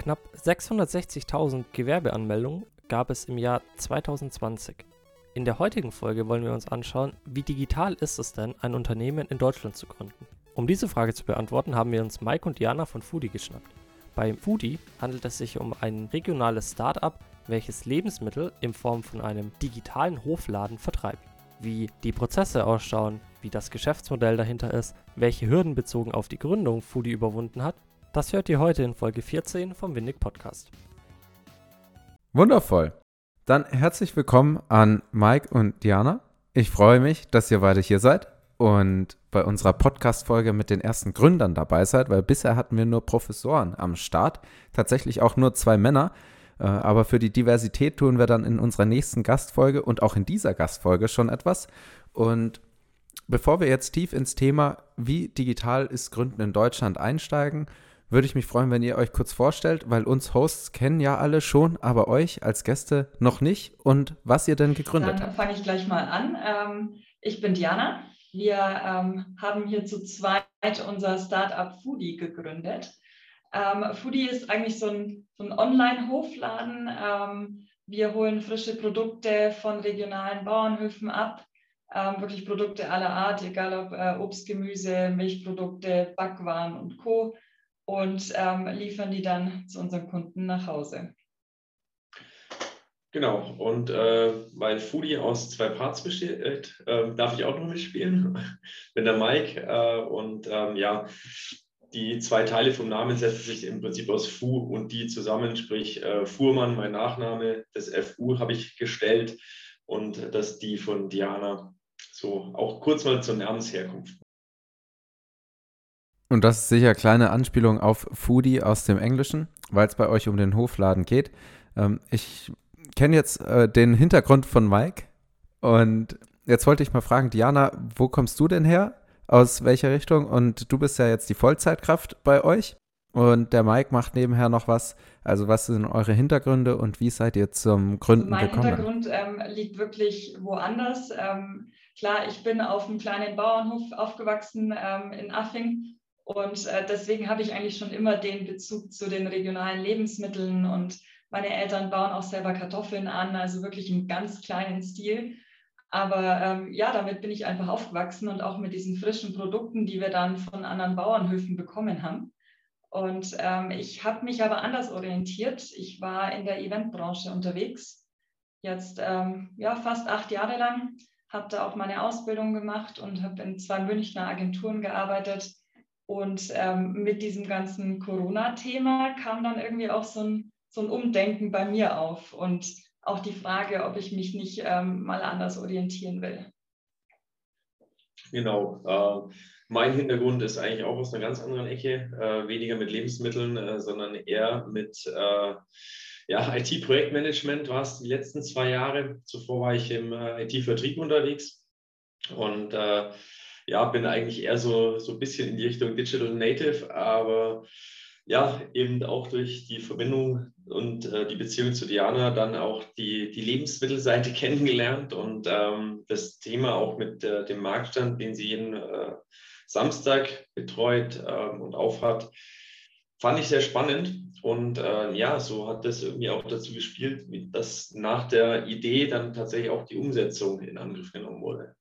Knapp 660.000 Gewerbeanmeldungen gab es im Jahr 2020. In der heutigen Folge wollen wir uns anschauen, wie digital ist es denn, ein Unternehmen in Deutschland zu gründen. Um diese Frage zu beantworten, haben wir uns Mike und Diana von Foodie geschnappt. Bei Foodie handelt es sich um ein regionales Start-up, welches Lebensmittel in Form von einem digitalen Hofladen vertreibt. Wie die Prozesse ausschauen, wie das Geschäftsmodell dahinter ist, welche Hürden bezogen auf die Gründung Foodie überwunden hat das hört ihr heute in Folge 14 vom Windig Podcast. Wundervoll. Dann herzlich willkommen an Mike und Diana. Ich freue mich, dass ihr beide hier seid und bei unserer Podcast-Folge mit den ersten Gründern dabei seid, weil bisher hatten wir nur Professoren am Start. Tatsächlich auch nur zwei Männer. Äh, aber für die Diversität tun wir dann in unserer nächsten Gastfolge und auch in dieser Gastfolge schon etwas. Und bevor wir jetzt tief ins Thema, wie digital ist Gründen in Deutschland einsteigen, würde ich mich freuen, wenn ihr euch kurz vorstellt, weil uns Hosts kennen ja alle schon, aber euch als Gäste noch nicht und was ihr denn gegründet Dann habt. fange ich gleich mal an. Ähm, ich bin Diana. Wir ähm, haben hier zu zweit unser Startup Foodie gegründet. Ähm, Foodie ist eigentlich so ein, so ein Online-Hofladen. Ähm, wir holen frische Produkte von regionalen Bauernhöfen ab. Ähm, wirklich Produkte aller Art, egal ob äh, Obst, Gemüse, Milchprodukte, Backwaren und Co und ähm, liefern die dann zu unseren Kunden nach Hause. Genau, und äh, weil Foodie aus zwei Parts besteht, äh, darf ich auch noch mitspielen. Bin der Mike äh, und ähm, ja, die zwei Teile vom Namen setzen sich im Prinzip aus Fu und die zusammen, sprich äh, Fuhrmann, mein Nachname, das FU habe ich gestellt und das die von Diana. So auch kurz mal zur Namensherkunft. Und das ist sicher kleine Anspielung auf Foodie aus dem Englischen, weil es bei euch um den Hofladen geht. Ähm, ich kenne jetzt äh, den Hintergrund von Mike und jetzt wollte ich mal fragen, Diana, wo kommst du denn her? Aus welcher Richtung? Und du bist ja jetzt die Vollzeitkraft bei euch. Und der Mike macht nebenher noch was. Also was sind eure Hintergründe und wie seid ihr zum Gründen mein gekommen? Mein Hintergrund ähm, liegt wirklich woanders. Ähm, klar, ich bin auf einem kleinen Bauernhof aufgewachsen ähm, in Affing und äh, deswegen habe ich eigentlich schon immer den Bezug zu den regionalen Lebensmitteln und meine Eltern bauen auch selber Kartoffeln an, also wirklich im ganz kleinen Stil. Aber ähm, ja, damit bin ich einfach aufgewachsen und auch mit diesen frischen Produkten, die wir dann von anderen Bauernhöfen bekommen haben. Und ähm, ich habe mich aber anders orientiert. Ich war in der Eventbranche unterwegs, jetzt ähm, ja, fast acht Jahre lang, habe da auch meine Ausbildung gemacht und habe in zwei Münchner Agenturen gearbeitet und ähm, mit diesem ganzen Corona-Thema kam dann irgendwie auch so ein, so ein Umdenken bei mir auf und auch die Frage, ob ich mich nicht ähm, mal anders orientieren will. Genau. Äh, mein Hintergrund ist eigentlich auch aus einer ganz anderen Ecke, äh, weniger mit Lebensmitteln, äh, sondern eher mit äh, ja, IT-Projektmanagement war es die letzten zwei Jahre. Zuvor war ich im äh, IT-Vertrieb unterwegs und äh, ja, bin eigentlich eher so, so ein bisschen in die Richtung Digital Native, aber ja, eben auch durch die Verbindung und äh, die Beziehung zu Diana dann auch die, die Lebensmittelseite kennengelernt und ähm, das Thema auch mit äh, dem Marktstand, den sie jeden äh, Samstag betreut ähm, und aufhat, fand ich sehr spannend. Und äh, ja, so hat das irgendwie auch dazu gespielt, dass nach der Idee dann tatsächlich auch die Umsetzung in Angriff genommen wurde.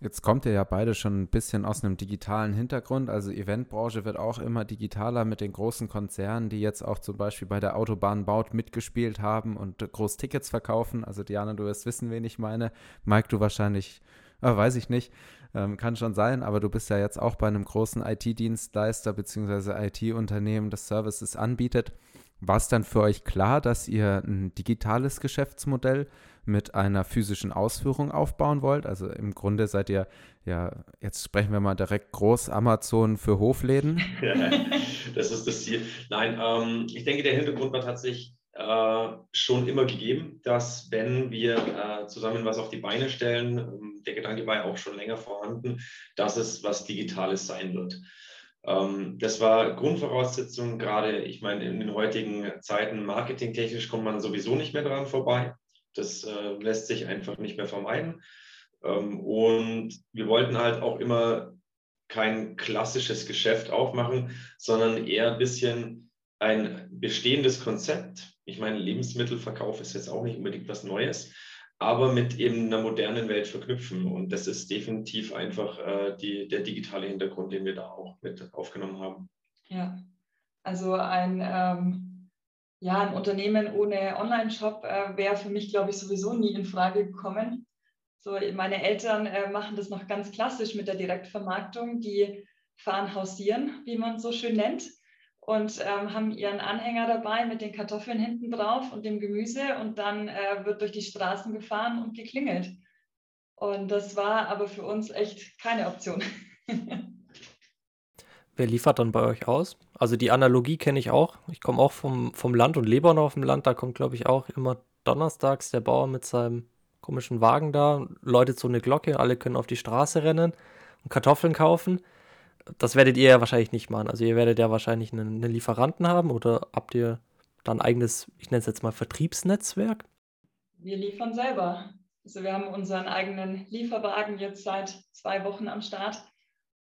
Jetzt kommt ihr ja beide schon ein bisschen aus einem digitalen Hintergrund. Also Eventbranche wird auch immer digitaler mit den großen Konzernen, die jetzt auch zum Beispiel bei der Autobahn baut mitgespielt haben und groß Tickets verkaufen. Also Diana, du wirst wissen, wen ich meine. Mike, du wahrscheinlich, äh, weiß ich nicht, ähm, kann schon sein, aber du bist ja jetzt auch bei einem großen IT-Dienstleister bzw. IT-Unternehmen, das Services anbietet. War es dann für euch klar, dass ihr ein digitales Geschäftsmodell mit einer physischen Ausführung aufbauen wollt? Also im Grunde seid ihr, ja, jetzt sprechen wir mal direkt groß Amazon für Hofläden. Das ist das Ziel. Nein, ähm, ich denke, der Hintergrund war tatsächlich äh, schon immer gegeben, dass wenn wir äh, zusammen was auf die Beine stellen, ähm, der Gedanke war ja auch schon länger vorhanden, dass es was Digitales sein wird. Ähm, das war Grundvoraussetzung, gerade, ich meine, in den heutigen Zeiten marketingtechnisch kommt man sowieso nicht mehr daran vorbei. Das äh, lässt sich einfach nicht mehr vermeiden. Ähm, und wir wollten halt auch immer kein klassisches Geschäft aufmachen, sondern eher ein bisschen ein bestehendes Konzept. Ich meine, Lebensmittelverkauf ist jetzt auch nicht unbedingt was Neues, aber mit eben einer modernen Welt verknüpfen. Und das ist definitiv einfach äh, die, der digitale Hintergrund, den wir da auch mit aufgenommen haben. Ja, also ein, ähm, ja, ein Unternehmen ohne Online-Shop äh, wäre für mich, glaube ich, sowieso nie in Frage gekommen. So, meine Eltern äh, machen das noch ganz klassisch mit der Direktvermarktung. Die fahren hausieren, wie man es so schön nennt und ähm, haben ihren Anhänger dabei mit den Kartoffeln hinten drauf und dem Gemüse und dann äh, wird durch die Straßen gefahren und geklingelt. Und das war aber für uns echt keine Option. Wer liefert dann bei euch aus? Also die Analogie kenne ich auch. Ich komme auch vom, vom Land und lebe auch noch auf dem Land. Da kommt, glaube ich, auch immer donnerstags der Bauer mit seinem komischen Wagen da, läutet so eine Glocke, alle können auf die Straße rennen und Kartoffeln kaufen das werdet ihr ja wahrscheinlich nicht machen. Also ihr werdet ja wahrscheinlich einen, einen Lieferanten haben oder habt ihr dann ein eigenes, ich nenne es jetzt mal Vertriebsnetzwerk? Wir liefern selber. Also wir haben unseren eigenen Lieferwagen jetzt seit zwei Wochen am Start.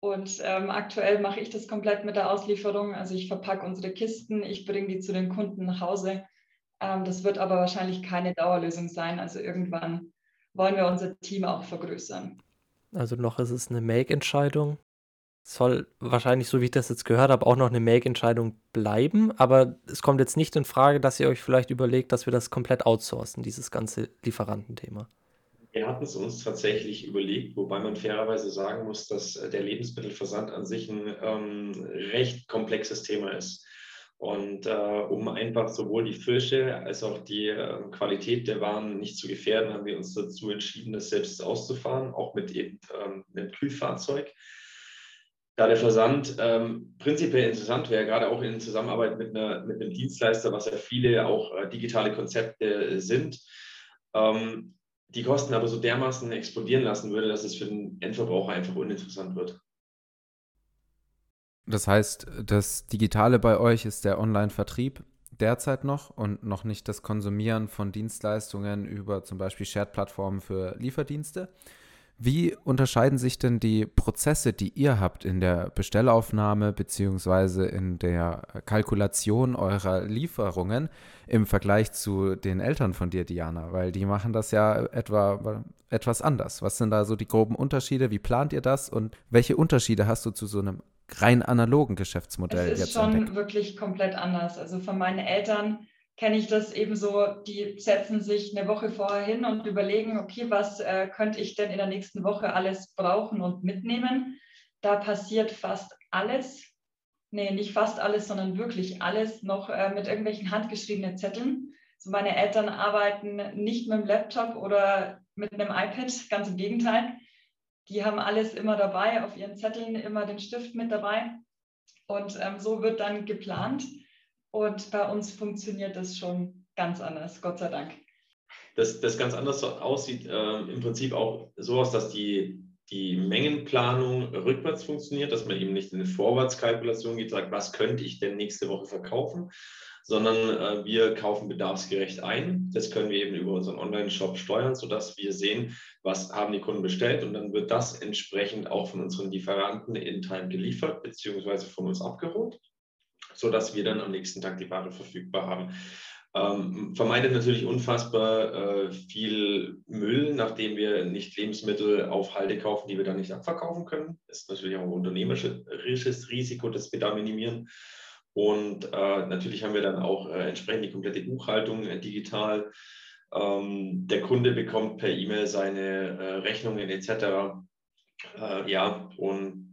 Und ähm, aktuell mache ich das komplett mit der Auslieferung. Also ich verpacke unsere Kisten, ich bringe die zu den Kunden nach Hause. Ähm, das wird aber wahrscheinlich keine Dauerlösung sein. Also irgendwann wollen wir unser Team auch vergrößern. Also noch ist es eine Make-Entscheidung soll wahrscheinlich, so wie ich das jetzt gehört habe, auch noch eine Make-Entscheidung bleiben. Aber es kommt jetzt nicht in Frage, dass ihr euch vielleicht überlegt, dass wir das komplett outsourcen, dieses ganze Lieferantenthema. Wir hatten es uns tatsächlich überlegt, wobei man fairerweise sagen muss, dass äh, der Lebensmittelversand an sich ein ähm, recht komplexes Thema ist. Und äh, um einfach sowohl die Frische als auch die äh, Qualität der Waren nicht zu gefährden, haben wir uns dazu entschieden, das selbst auszufahren, auch mit eben ähm, einem Kühlfahrzeug da der Versand ähm, prinzipiell interessant wäre, gerade auch in Zusammenarbeit mit, einer, mit einem Dienstleister, was ja viele auch äh, digitale Konzepte sind, ähm, die Kosten aber so dermaßen explodieren lassen würde, dass es für den Endverbraucher einfach uninteressant wird. Das heißt, das Digitale bei euch ist der Online-Vertrieb derzeit noch und noch nicht das Konsumieren von Dienstleistungen über zum Beispiel Shared-Plattformen für Lieferdienste. Wie unterscheiden sich denn die Prozesse, die ihr habt in der Bestellaufnahme beziehungsweise in der Kalkulation eurer Lieferungen im Vergleich zu den Eltern von dir, Diana? Weil die machen das ja etwa etwas anders. Was sind da so die groben Unterschiede? Wie plant ihr das? Und welche Unterschiede hast du zu so einem rein analogen Geschäftsmodell? Es ist schon entdeckt? wirklich komplett anders. Also von meinen Eltern kenne ich das eben so, die setzen sich eine Woche vorher hin und überlegen, okay, was äh, könnte ich denn in der nächsten Woche alles brauchen und mitnehmen. Da passiert fast alles, nee, nicht fast alles, sondern wirklich alles noch äh, mit irgendwelchen handgeschriebenen Zetteln. Also meine Eltern arbeiten nicht mit dem Laptop oder mit einem iPad, ganz im Gegenteil. Die haben alles immer dabei, auf ihren Zetteln immer den Stift mit dabei. Und ähm, so wird dann geplant. Und bei uns funktioniert das schon ganz anders, Gott sei Dank. Das, das ganz anders aussieht, äh, im Prinzip auch so aus, dass die, die Mengenplanung rückwärts funktioniert, dass man eben nicht in eine Vorwärtskalkulation geht, sagt, was könnte ich denn nächste Woche verkaufen, sondern äh, wir kaufen bedarfsgerecht ein. Das können wir eben über unseren Online-Shop steuern, sodass wir sehen, was haben die Kunden bestellt und dann wird das entsprechend auch von unseren Lieferanten in Time geliefert, beziehungsweise von uns abgeholt sodass wir dann am nächsten Tag die Ware verfügbar haben. Ähm, vermeidet natürlich unfassbar äh, viel Müll, nachdem wir nicht Lebensmittel auf Halde kaufen, die wir dann nicht abverkaufen können. Das ist natürlich auch ein unternehmerisches Risiko, das wir da minimieren. Und äh, natürlich haben wir dann auch äh, entsprechend die komplette Buchhaltung äh, digital. Ähm, der Kunde bekommt per E-Mail seine äh, Rechnungen etc. Äh, ja, und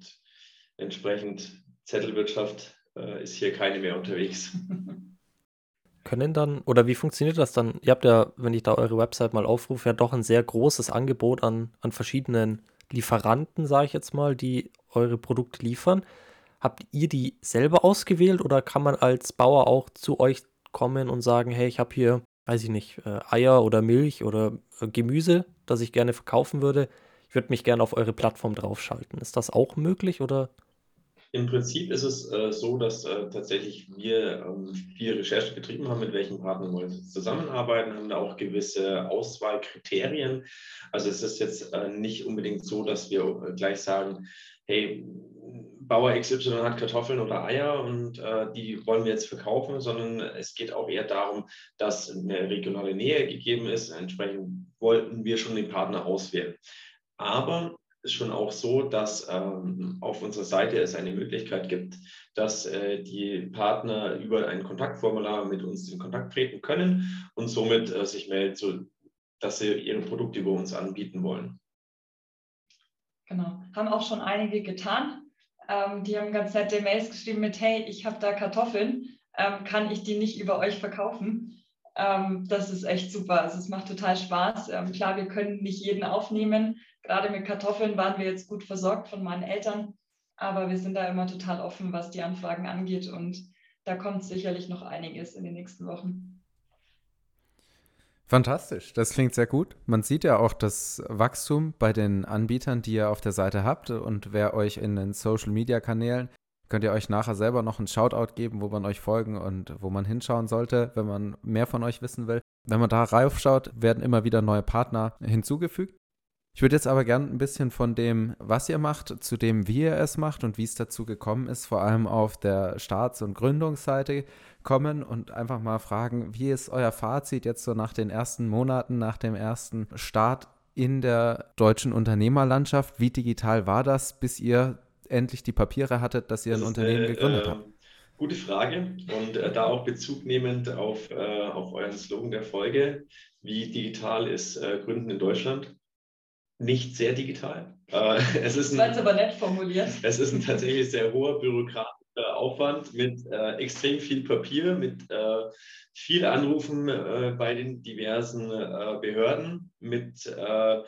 entsprechend Zettelwirtschaft äh, ist hier keine mehr unterwegs. Können dann, oder wie funktioniert das dann? Ihr habt ja, wenn ich da eure Website mal aufrufe, ja doch ein sehr großes Angebot an, an verschiedenen Lieferanten, sage ich jetzt mal, die eure Produkte liefern. Habt ihr die selber ausgewählt oder kann man als Bauer auch zu euch kommen und sagen, hey, ich habe hier, weiß ich nicht, äh, Eier oder Milch oder äh, Gemüse, das ich gerne verkaufen würde. Ich würde mich gerne auf eure Plattform draufschalten. Ist das auch möglich oder? Im Prinzip ist es äh, so, dass äh, tatsächlich wir ähm, viel Recherche betrieben haben, mit welchen Partnern wir zusammenarbeiten, haben da auch gewisse Auswahlkriterien. Also es ist jetzt äh, nicht unbedingt so, dass wir äh, gleich sagen, hey, Bauer XY hat Kartoffeln oder Eier und äh, die wollen wir jetzt verkaufen, sondern es geht auch eher darum, dass eine regionale Nähe gegeben ist. Entsprechend wollten wir schon den Partner auswählen. Aber ist schon auch so, dass ähm, auf unserer Seite es eine Möglichkeit gibt, dass äh, die Partner über ein Kontaktformular mit uns in Kontakt treten können und somit äh, sich melden, so, dass sie ihre Produkte über uns anbieten wollen. Genau, haben auch schon einige getan. Ähm, die haben ganz nette Mails geschrieben mit, hey, ich habe da Kartoffeln, ähm, kann ich die nicht über euch verkaufen? Ähm, das ist echt super. Also es macht total Spaß. Ähm, klar, wir können nicht jeden aufnehmen, gerade mit Kartoffeln waren wir jetzt gut versorgt von meinen Eltern, aber wir sind da immer total offen, was die Anfragen angeht und da kommt sicherlich noch einiges in den nächsten Wochen. Fantastisch, das klingt sehr gut. Man sieht ja auch das Wachstum bei den Anbietern, die ihr auf der Seite habt und wer euch in den Social-Media-Kanälen könnt ihr euch nachher selber noch einen Shoutout geben, wo man euch folgen und wo man hinschauen sollte, wenn man mehr von euch wissen will. Wenn man da raufschaut, werden immer wieder neue Partner hinzugefügt. Ich würde jetzt aber gerne ein bisschen von dem, was ihr macht, zu dem, wie ihr es macht und wie es dazu gekommen ist, vor allem auf der Starts- und Gründungsseite kommen und einfach mal fragen, wie ist euer Fazit jetzt so nach den ersten Monaten, nach dem ersten Start in der deutschen Unternehmerlandschaft? Wie digital war das, bis ihr endlich die Papiere hattet, dass ihr das ein Unternehmen eine, gegründet äh, habt? Gute Frage und äh, da auch Bezug nehmend auf, äh, auf euren Slogan der Folge, wie digital ist äh, Gründen in Deutschland? Nicht sehr digital. Äh, es ist ein, aber nett formuliert. Es ist ein tatsächlich sehr hoher bürokratischer Aufwand mit äh, extrem viel Papier, mit äh, viel Anrufen äh, bei den diversen äh, Behörden, mit äh,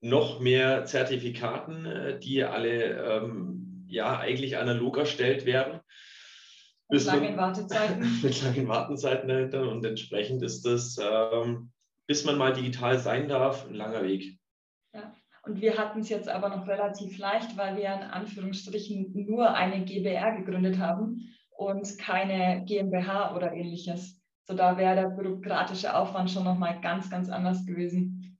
noch mehr Zertifikaten, die alle ähm, ja eigentlich analog erstellt werden. Mit langen Wartezeiten. mit langen Wartezeiten dahinter und entsprechend ist das, ähm, bis man mal digital sein darf, ein langer Weg. Ja. Und wir hatten es jetzt aber noch relativ leicht, weil wir in Anführungsstrichen nur eine GBR gegründet haben und keine GmbH oder ähnliches. So da wäre der bürokratische Aufwand schon nochmal ganz, ganz anders gewesen.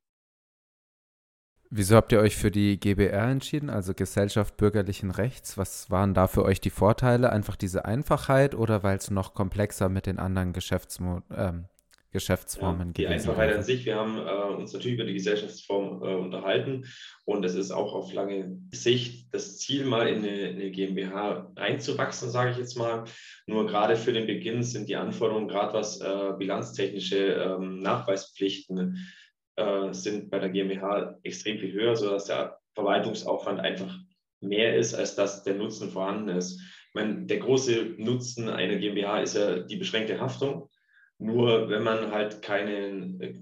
Wieso habt ihr euch für die GBR entschieden, also Gesellschaft bürgerlichen Rechts? Was waren da für euch die Vorteile? Einfach diese Einfachheit oder weil es noch komplexer mit den anderen Geschäftsmo ähm, Geschäftsformen ja, Die Einfachheit an sich, wir haben äh, uns natürlich über die Gesellschaftsform äh, unterhalten und es ist auch auf lange Sicht das Ziel, mal in eine, eine GmbH reinzuwachsen, sage ich jetzt mal. Nur gerade für den Beginn sind die Anforderungen, gerade was äh, bilanztechnische ähm, Nachweispflichten äh, sind bei der GmbH extrem viel höher, sodass der Verwaltungsaufwand einfach mehr ist, als dass der Nutzen vorhanden ist. Ich meine, der große Nutzen einer GmbH ist ja die beschränkte Haftung. Nur wenn man halt keinen äh,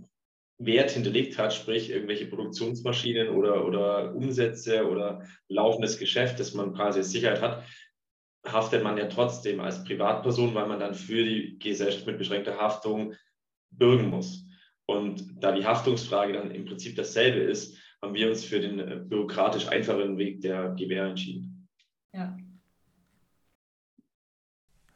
Wert hinterlegt hat, sprich irgendwelche Produktionsmaschinen oder, oder Umsätze oder laufendes Geschäft, das man quasi Sicherheit hat, haftet man ja trotzdem als Privatperson, weil man dann für die Gesellschaft mit beschränkter Haftung bürgen muss. Und da die Haftungsfrage dann im Prinzip dasselbe ist, haben wir uns für den äh, bürokratisch einfacheren Weg der GBR entschieden. Ja,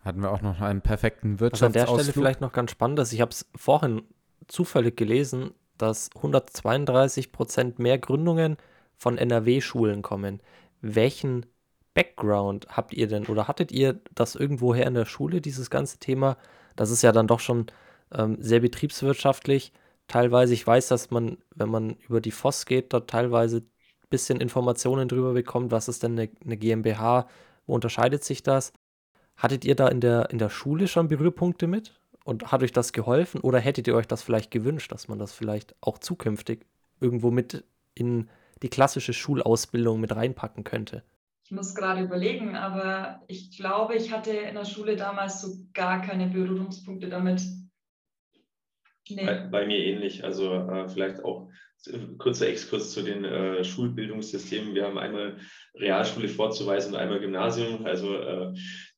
hatten wir auch noch einen perfekten Wirtschaftsausflug. Was an der Stelle vielleicht noch ganz spannend ist, ich habe es vorhin zufällig gelesen, dass 132 Prozent mehr Gründungen von NRW-Schulen kommen. Welchen Background habt ihr denn oder hattet ihr das irgendwoher in der Schule, dieses ganze Thema? Das ist ja dann doch schon ähm, sehr betriebswirtschaftlich. Teilweise, ich weiß, dass man, wenn man über die FOS geht, dort teilweise ein bisschen Informationen drüber bekommt, was ist denn eine, eine GmbH, wo unterscheidet sich das? Hattet ihr da in der, in der Schule schon Berührpunkte mit? Und hat euch das geholfen? Oder hättet ihr euch das vielleicht gewünscht, dass man das vielleicht auch zukünftig irgendwo mit in die klassische Schulausbildung mit reinpacken könnte? Ich muss gerade überlegen, aber ich glaube, ich hatte in der Schule damals so gar keine Berührungspunkte damit. Nee. Bei, bei, mir ähnlich. Also äh, vielleicht auch kurzer Exkurs zu den äh, Schulbildungssystemen. Wir haben einmal Realschule vorzuweisen und einmal Gymnasium. Also äh,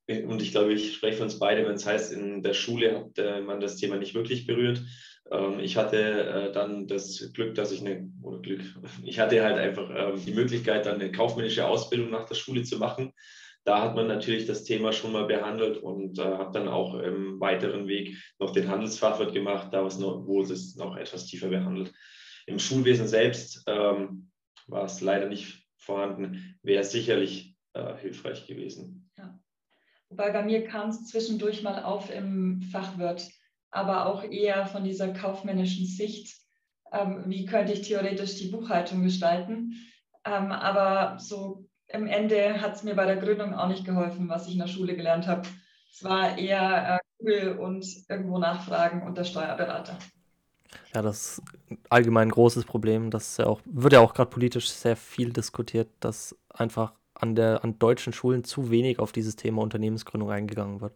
und ich glaube, ich spreche für uns beide, wenn es heißt, in der Schule hat äh, man das Thema nicht wirklich berührt. Ähm, ich hatte äh, dann das Glück, dass ich eine, oder Glück, ich hatte halt einfach ähm, die Möglichkeit, dann eine kaufmännische Ausbildung nach der Schule zu machen. Da hat man natürlich das Thema schon mal behandelt und äh, habe dann auch im weiteren Weg noch den Handelsfachwirt gemacht, da noch, wo es noch etwas tiefer behandelt. Im Schulwesen selbst ähm, war es leider nicht vorhanden, wäre sicherlich hilfreich gewesen. Wobei bei mir kam es zwischendurch mal auf im Fachwirt, aber auch eher von dieser kaufmännischen Sicht. Ähm, wie könnte ich theoretisch die Buchhaltung gestalten? Ähm, aber so im Ende hat es mir bei der Gründung auch nicht geholfen, was ich in der Schule gelernt habe. Es war eher äh, Google und irgendwo nachfragen und der Steuerberater. Ja, das ist allgemein ein großes Problem. Das ja auch, wird ja auch gerade politisch sehr viel diskutiert, dass einfach an, der, an deutschen Schulen zu wenig auf dieses Thema Unternehmensgründung eingegangen wird.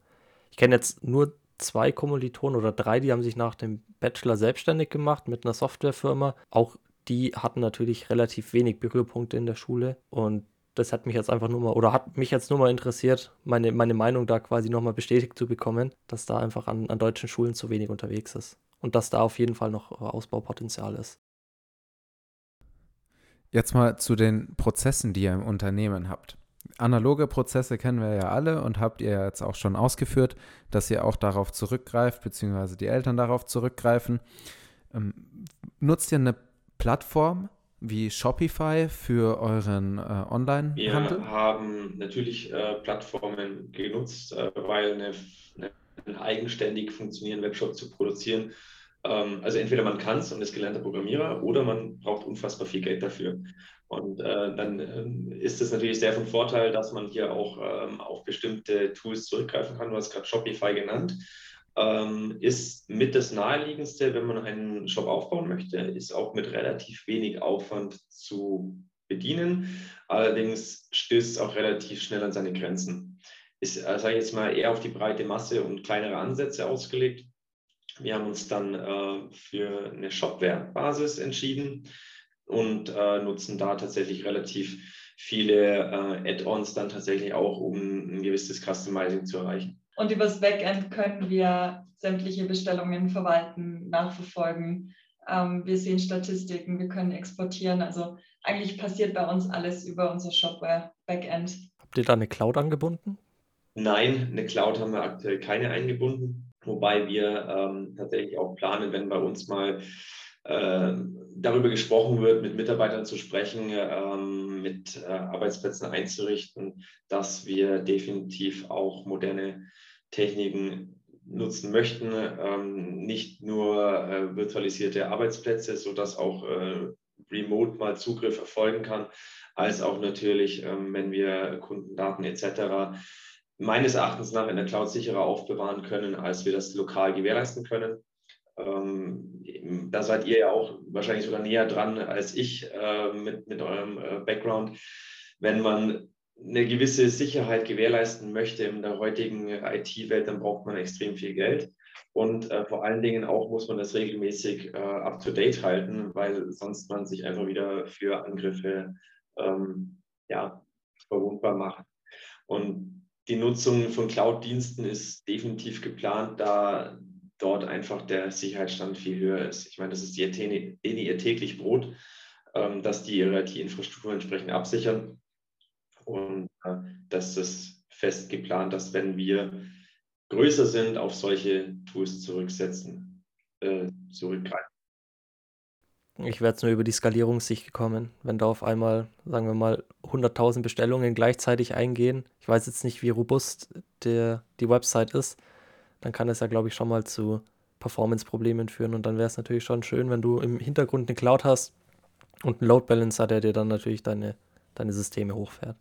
Ich kenne jetzt nur zwei Kommilitonen oder drei, die haben sich nach dem Bachelor selbstständig gemacht mit einer Softwarefirma. Auch die hatten natürlich relativ wenig Berührpunkte in der Schule und das hat mich jetzt einfach nur mal, oder hat mich jetzt nur mal interessiert, meine, meine Meinung da quasi nochmal bestätigt zu bekommen, dass da einfach an, an deutschen Schulen zu wenig unterwegs ist und dass da auf jeden Fall noch Ausbaupotenzial ist. Jetzt mal zu den Prozessen, die ihr im Unternehmen habt. Analoge Prozesse kennen wir ja alle und habt ihr jetzt auch schon ausgeführt, dass ihr auch darauf zurückgreift, beziehungsweise die Eltern darauf zurückgreifen. Ähm, nutzt ihr eine Plattform, wie Shopify für euren äh, Online-Handel? Wir haben natürlich äh, Plattformen genutzt, äh, weil eine, eine, einen eigenständig funktionierenden Webshop zu produzieren, also entweder man kann es und ist gelernter Programmierer oder man braucht unfassbar viel Geld dafür. Und äh, dann ähm, ist es natürlich sehr von Vorteil, dass man hier auch ähm, auf bestimmte Tools zurückgreifen kann. Du hast gerade Shopify genannt ähm, ist mit das naheliegendste, wenn man einen Shop aufbauen möchte, ist auch mit relativ wenig Aufwand zu bedienen. Allerdings stößt es auch relativ schnell an seine Grenzen. Ist, äh, sage ich jetzt mal, eher auf die breite Masse und kleinere Ansätze ausgelegt. Wir haben uns dann äh, für eine Shopware-Basis entschieden und äh, nutzen da tatsächlich relativ viele äh, Add-ons dann tatsächlich auch, um ein gewisses Customizing zu erreichen. Und übers Backend können wir sämtliche Bestellungen verwalten, nachverfolgen. Ähm, wir sehen Statistiken, wir können exportieren. Also eigentlich passiert bei uns alles über unser Shopware Backend. Habt ihr da eine Cloud angebunden? Nein, eine Cloud haben wir aktuell keine eingebunden, wobei wir ähm, tatsächlich auch planen, wenn bei uns mal äh, darüber gesprochen wird, mit Mitarbeitern zu sprechen, ähm, mit äh, Arbeitsplätzen einzurichten, dass wir definitiv auch moderne Techniken nutzen möchten, ähm, nicht nur äh, virtualisierte Arbeitsplätze, sodass auch remote mal Zugriff erfolgen kann, als auch natürlich, ähm, wenn wir Kundendaten etc. meines Erachtens nach in der Cloud sicherer aufbewahren können, als wir das lokal gewährleisten können. Ähm, da seid ihr ja auch wahrscheinlich sogar näher dran als ich äh, mit, mit eurem äh, Background. Wenn man eine gewisse Sicherheit gewährleisten möchte in der heutigen IT-Welt, dann braucht man extrem viel Geld. Und äh, vor allen Dingen auch muss man das regelmäßig äh, up-to-date halten, weil sonst man sich einfach wieder für Angriffe ähm, ja, verwundbar macht. Und die Nutzung von Cloud-Diensten ist definitiv geplant, da dort einfach der Sicherheitsstand viel höher ist. Ich meine, das ist ihr, ihr täglich Brot, ähm, dass die ihre IT-Infrastruktur entsprechend absichern. Und äh, das ist fest geplant, dass wenn wir größer sind, auf solche Tools zurücksetzen, äh, zurückgreifen. Ich wäre jetzt nur über die Skalierungssicht gekommen, wenn da auf einmal, sagen wir mal, 100.000 Bestellungen gleichzeitig eingehen. Ich weiß jetzt nicht, wie robust der, die Website ist. Dann kann es ja, glaube ich, schon mal zu Performance-Problemen führen. Und dann wäre es natürlich schon schön, wenn du im Hintergrund eine Cloud hast und einen Load Balancer, der dir dann natürlich deine, deine Systeme hochfährt.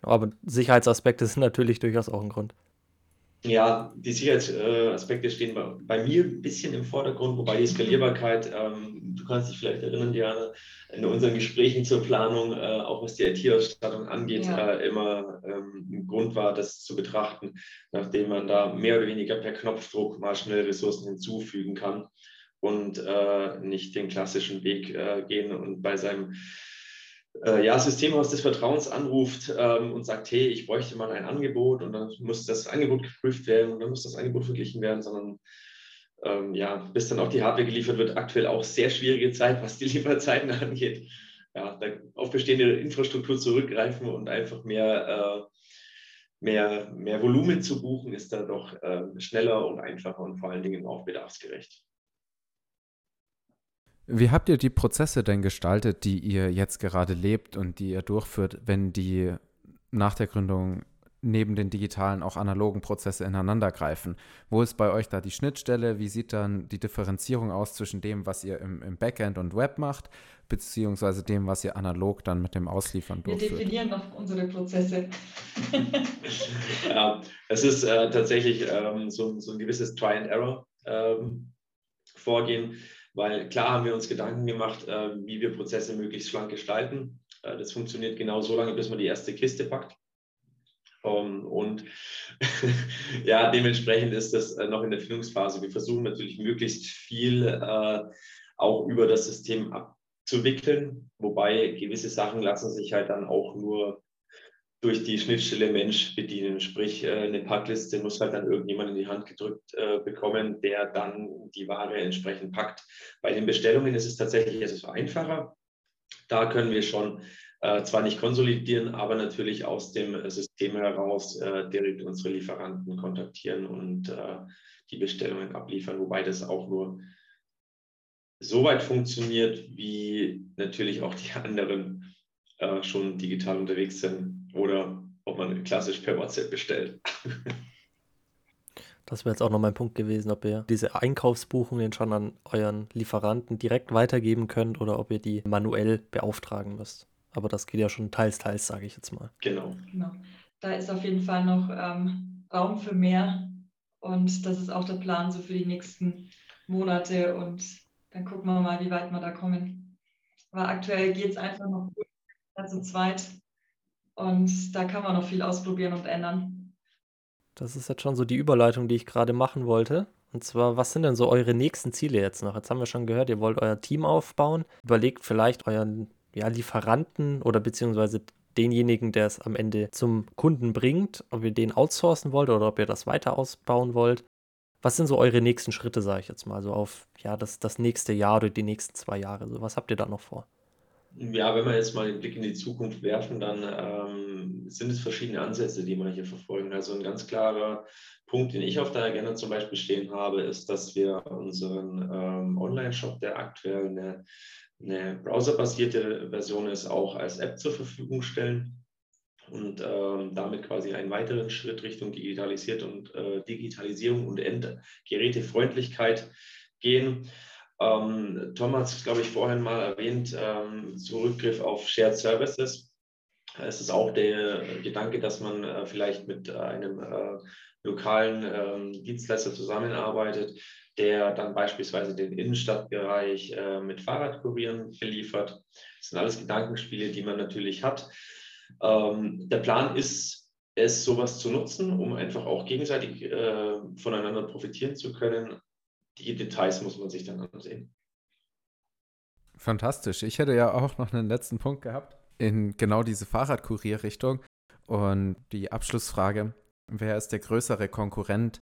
Aber Sicherheitsaspekte sind natürlich durchaus auch ein Grund. Ja, die Sicherheitsaspekte stehen bei, bei, mir ein bisschen im Vordergrund, wobei die Skalierbarkeit, ähm, du kannst dich vielleicht erinnern, Diana, in unseren Gesprächen zur Planung, äh, auch was die IT-Ausstattung angeht, ja. äh, immer ähm, ein Grund war, das zu betrachten, nachdem man da mehr oder weniger per Knopfdruck mal schnell Ressourcen hinzufügen kann und äh, nicht den klassischen Weg äh, gehen und bei seinem äh, ja, Systemhaus des Vertrauens anruft ähm, und sagt, hey, ich bräuchte mal ein Angebot und dann muss das Angebot geprüft werden und dann muss das Angebot verglichen werden, sondern ähm, ja, bis dann auch die Hardware geliefert wird, aktuell auch sehr schwierige Zeit, was die Lieferzeiten angeht. Ja, auf bestehende Infrastruktur zurückgreifen und einfach mehr, äh, mehr, mehr Volumen zu buchen, ist da doch äh, schneller und einfacher und vor allen Dingen auch bedarfsgerecht. Wie habt ihr die Prozesse denn gestaltet, die ihr jetzt gerade lebt und die ihr durchführt, wenn die nach der Gründung neben den digitalen auch analogen Prozesse ineinander greifen. Wo ist bei euch da die Schnittstelle? Wie sieht dann die Differenzierung aus zwischen dem, was ihr im, im Backend und Web macht, beziehungsweise dem, was ihr analog dann mit dem Ausliefern durchführt? Wir definieren noch unsere Prozesse. ja, es ist äh, tatsächlich ähm, so, so, ein gewisses Try and Error ähm, Vorgehen, weil klar haben wir uns Gedanken gemacht, äh, wie wir Prozesse möglichst schlank gestalten. Äh, das funktioniert genau so lange, bis man die erste Kiste packt. Um, und ja, dementsprechend ist das äh, noch in der Findungsphase. Wir versuchen natürlich möglichst viel äh, auch über das System abzuwickeln, wobei gewisse Sachen lassen sich halt dann auch nur durch die Schnittstelle Mensch bedienen. Sprich, äh, eine Packliste muss halt dann irgendjemand in die Hand gedrückt äh, bekommen, der dann die Ware entsprechend packt. Bei den Bestellungen ist es tatsächlich etwas einfacher. Da können wir schon äh, zwar nicht konsolidieren, aber natürlich aus dem System heraus direkt unsere Lieferanten kontaktieren und die Bestellungen abliefern, wobei das auch nur so weit funktioniert, wie natürlich auch die anderen schon digital unterwegs sind oder ob man klassisch per WhatsApp bestellt. Das wäre jetzt auch noch mein Punkt gewesen, ob ihr diese Einkaufsbuchungen schon an euren Lieferanten direkt weitergeben könnt oder ob ihr die manuell beauftragen müsst. Aber das geht ja schon teils, teils, sage ich jetzt mal. Genau. genau. Da ist auf jeden Fall noch ähm, Raum für mehr. Und das ist auch der Plan so für die nächsten Monate. Und dann gucken wir mal, wie weit wir da kommen. Aber aktuell geht es einfach noch gut, zu zweit. Und da kann man noch viel ausprobieren und ändern. Das ist jetzt schon so die Überleitung, die ich gerade machen wollte. Und zwar, was sind denn so eure nächsten Ziele jetzt noch? Jetzt haben wir schon gehört, ihr wollt euer Team aufbauen. Überlegt vielleicht euren ja, Lieferanten oder beziehungsweise denjenigen, der es am Ende zum Kunden bringt, ob ihr den outsourcen wollt oder ob ihr das weiter ausbauen wollt. Was sind so eure nächsten Schritte, sage ich jetzt mal, so auf ja, das, das nächste Jahr oder die nächsten zwei Jahre? So, was habt ihr da noch vor? Ja, wenn wir jetzt mal den Blick in die Zukunft werfen, dann ähm, sind es verschiedene Ansätze, die wir hier verfolgen. Also ein ganz klarer Punkt, den ich auf der Agenda zum Beispiel stehen habe, ist, dass wir unseren ähm, Online-Shop, der aktuell eine eine browserbasierte Version ist, auch als App zur Verfügung stellen und ähm, damit quasi einen weiteren Schritt Richtung Digitalisiert und, äh, Digitalisierung und Endgerätefreundlichkeit gehen. Ähm, Tom hat es, glaube ich, vorhin mal erwähnt, ähm, Zurückgriff auf Shared Services. Es ist auch der Gedanke, dass man äh, vielleicht mit einem äh, lokalen ähm, Dienstleister zusammenarbeitet, der dann beispielsweise den Innenstadtbereich äh, mit Fahrradkurieren beliefert. Das sind alles Gedankenspiele, die man natürlich hat. Ähm, der Plan ist, es sowas zu nutzen, um einfach auch gegenseitig äh, voneinander profitieren zu können. Die Details muss man sich dann ansehen. Fantastisch. Ich hätte ja auch noch einen letzten Punkt gehabt in genau diese Fahrradkurierrichtung. Und die Abschlussfrage, wer ist der größere Konkurrent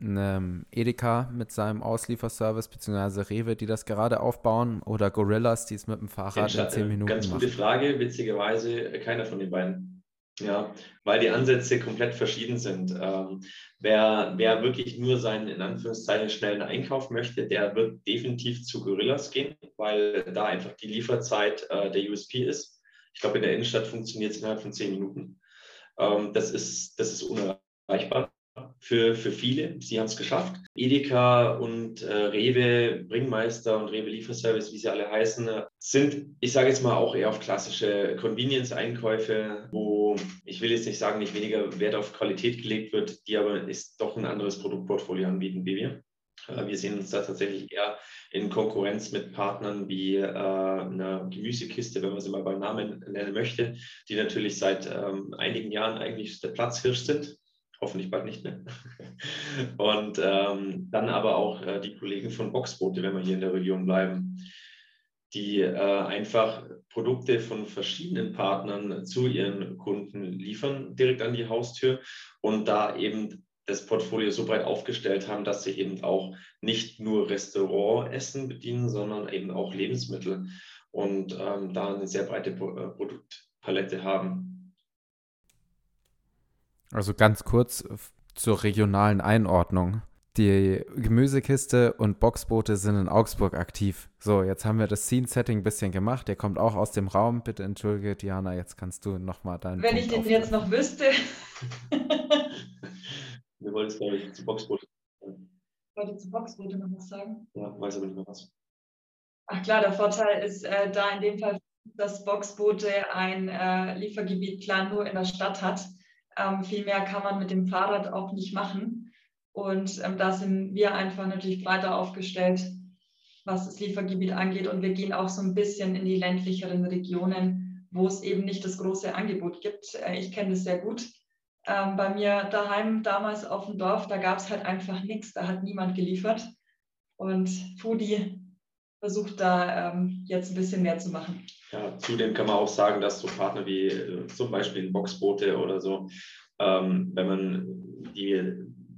ähm, Edeka mit seinem Auslieferservice, beziehungsweise Rewe, die das gerade aufbauen, oder Gorillas, die es mit dem Fahrrad in 10 Minuten Ganz gute machen. Frage, witzigerweise keiner von den beiden. Ja, weil die Ansätze komplett verschieden sind. Ähm, wer, wer wirklich nur seinen, in Anführungszeichen, schnellen Einkauf möchte, der wird definitiv zu Gorillas gehen, weil da einfach die Lieferzeit äh, der USP ist. Ich glaube, in der Innenstadt funktioniert es innerhalb von zehn Minuten. Ähm, das, ist, das ist unerreichbar für, für viele. Sie haben es geschafft. Edeka und äh, Rewe, Bringmeister und Rewe Lieferservice, wie sie alle heißen, sind, ich sage jetzt mal, auch eher auf klassische Convenience-Einkäufe, wo ich will jetzt nicht sagen, nicht weniger Wert auf Qualität gelegt wird, die aber ist doch ein anderes Produktportfolio anbieten wie wir. Äh, wir sehen uns da tatsächlich eher in Konkurrenz mit Partnern wie äh, einer Gemüsekiste, wenn man sie mal beim Namen nennen möchte, die natürlich seit ähm, einigen Jahren eigentlich der Platzhirsch sind hoffentlich bald nicht mehr. Und ähm, dann aber auch äh, die Kollegen von Boxboote, wenn wir hier in der Region bleiben, die äh, einfach Produkte von verschiedenen Partnern zu ihren Kunden liefern, direkt an die Haustür und da eben das Portfolio so breit aufgestellt haben, dass sie eben auch nicht nur Restaurantessen bedienen, sondern eben auch Lebensmittel und ähm, da eine sehr breite äh, Produktpalette haben. Also ganz kurz zur regionalen Einordnung. Die Gemüsekiste und Boxboote sind in Augsburg aktiv. So, jetzt haben wir das Scene-Setting ein bisschen gemacht. Der kommt auch aus dem Raum. Bitte entschuldige, Diana, jetzt kannst du nochmal deinen. Wenn Punkt ich den aufnehmen. jetzt noch wüsste. wir wollten es, glaube ich, zu Boxboote. Wollte zu Boxboote noch was sagen? Ja, weiß aber nicht mehr was. Ach klar, der Vorteil ist äh, da in dem Fall, dass Boxboote ein äh, Liefergebiet klar nur in der Stadt hat. Ähm, viel mehr kann man mit dem Fahrrad auch nicht machen. Und ähm, da sind wir einfach natürlich breiter aufgestellt, was das Liefergebiet angeht. Und wir gehen auch so ein bisschen in die ländlicheren Regionen, wo es eben nicht das große Angebot gibt. Äh, ich kenne das sehr gut. Ähm, bei mir daheim damals auf dem Dorf, da gab es halt einfach nichts, da hat niemand geliefert. Und Foodie versucht da ähm, jetzt ein bisschen mehr zu machen. Ja, zudem kann man auch sagen, dass so Partner wie äh, zum Beispiel Boxboote oder so, ähm, wenn man die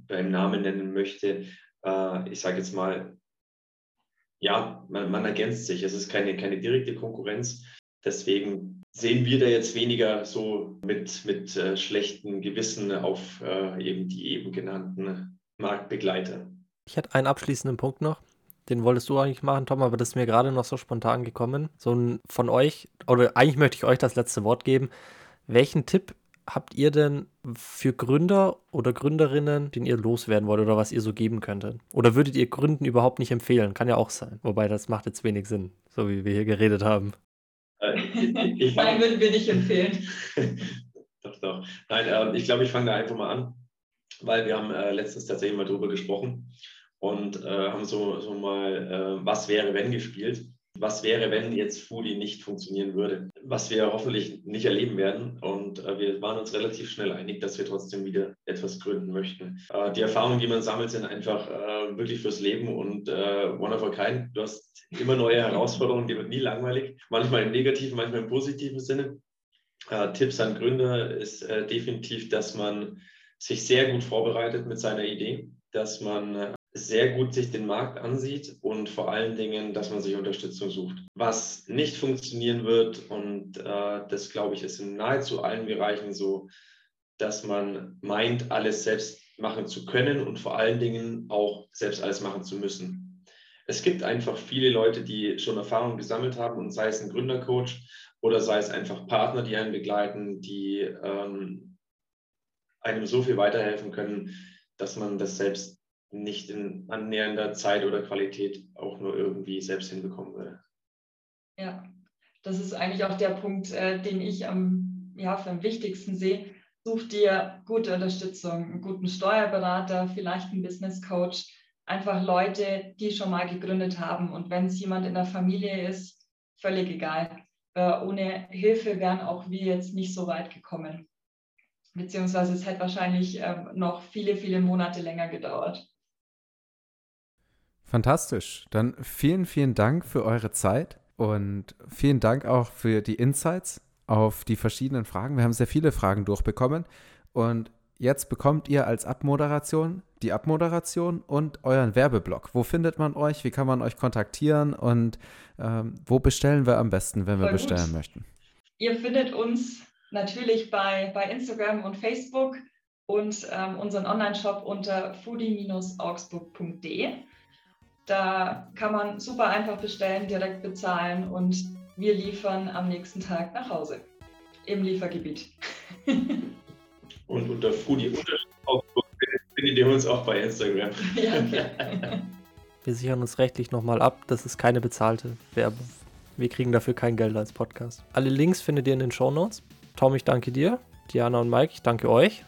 beim Namen nennen möchte, äh, ich sage jetzt mal, ja, man, man, ergänzt sich. Es ist keine, keine direkte Konkurrenz. Deswegen sehen wir da jetzt weniger so mit, mit äh, schlechten Gewissen auf äh, eben die eben genannten Marktbegleiter. Ich hätte einen abschließenden Punkt noch. Den wolltest du eigentlich machen, Tom, aber das ist mir gerade noch so spontan gekommen. So ein von euch, oder eigentlich möchte ich euch das letzte Wort geben. Welchen Tipp habt ihr denn für Gründer oder Gründerinnen, den ihr loswerden wollt oder was ihr so geben könntet? Oder würdet ihr Gründen überhaupt nicht empfehlen? Kann ja auch sein. Wobei das macht jetzt wenig Sinn, so wie wir hier geredet haben. Äh, ich Nein, würden wir nicht empfehlen. doch, doch. Nein, äh, ich glaube, ich fange da einfach mal an, weil wir haben äh, letztens tatsächlich mal drüber gesprochen und äh, haben so, so mal äh, Was wäre, wenn gespielt was wäre, wenn jetzt Foodie nicht funktionieren würde, was wir hoffentlich nicht erleben werden. Und äh, wir waren uns relativ schnell einig, dass wir trotzdem wieder etwas gründen möchten. Äh, die Erfahrungen, die man sammelt, sind einfach äh, wirklich fürs Leben und äh, one of a kind. Du hast immer neue Herausforderungen, die wird nie langweilig. Manchmal im negativen, manchmal im positiven Sinne. Äh, Tipps an Gründer ist äh, definitiv, dass man sich sehr gut vorbereitet mit seiner Idee, dass man sehr gut sich den Markt ansieht und vor allen Dingen, dass man sich Unterstützung sucht. Was nicht funktionieren wird, und äh, das glaube ich ist in nahezu allen Bereichen so, dass man meint, alles selbst machen zu können und vor allen Dingen auch selbst alles machen zu müssen. Es gibt einfach viele Leute, die schon Erfahrung gesammelt haben und sei es ein Gründercoach oder sei es einfach Partner, die einen begleiten, die ähm, einem so viel weiterhelfen können, dass man das selbst nicht in annähernder Zeit oder Qualität auch nur irgendwie selbst hinbekommen würde. Ja, das ist eigentlich auch der Punkt, äh, den ich am, ja, für am wichtigsten sehe. Such dir gute Unterstützung, einen guten Steuerberater, vielleicht einen Business Coach, einfach Leute, die schon mal gegründet haben. Und wenn es jemand in der Familie ist, völlig egal. Äh, ohne Hilfe wären auch wir jetzt nicht so weit gekommen. Beziehungsweise es hätte wahrscheinlich äh, noch viele, viele Monate länger gedauert. Fantastisch. Dann vielen, vielen Dank für eure Zeit und vielen Dank auch für die Insights auf die verschiedenen Fragen. Wir haben sehr viele Fragen durchbekommen und jetzt bekommt ihr als Abmoderation die Abmoderation und euren Werbeblock. Wo findet man euch? Wie kann man euch kontaktieren? Und ähm, wo bestellen wir am besten, wenn wir Voll bestellen gut. möchten? Ihr findet uns natürlich bei, bei Instagram und Facebook und ähm, unseren Online-Shop unter foodie-augsburg.de. Da kann man super einfach bestellen, direkt bezahlen und wir liefern am nächsten Tag nach Hause im Liefergebiet. und unter Foodie findet ihr uns auch bei Instagram. Ja, okay. Wir sichern uns rechtlich nochmal ab, das ist keine bezahlte Werbung. Wir kriegen dafür kein Geld als Podcast. Alle Links findet ihr in den Show Notes. Tom, ich danke dir. Diana und Mike, ich danke euch.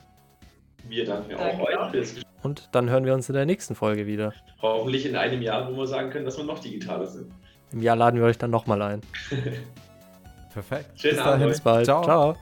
Wir danken auch euch fürs Gespräch. Und dann hören wir uns in der nächsten Folge wieder. Hoffentlich in einem Jahr, wo wir sagen können, dass wir noch digitaler sind. Im Jahr laden wir euch dann nochmal ein. Perfekt. Schönen Bis dahin. Bis bald. Ciao. Ciao.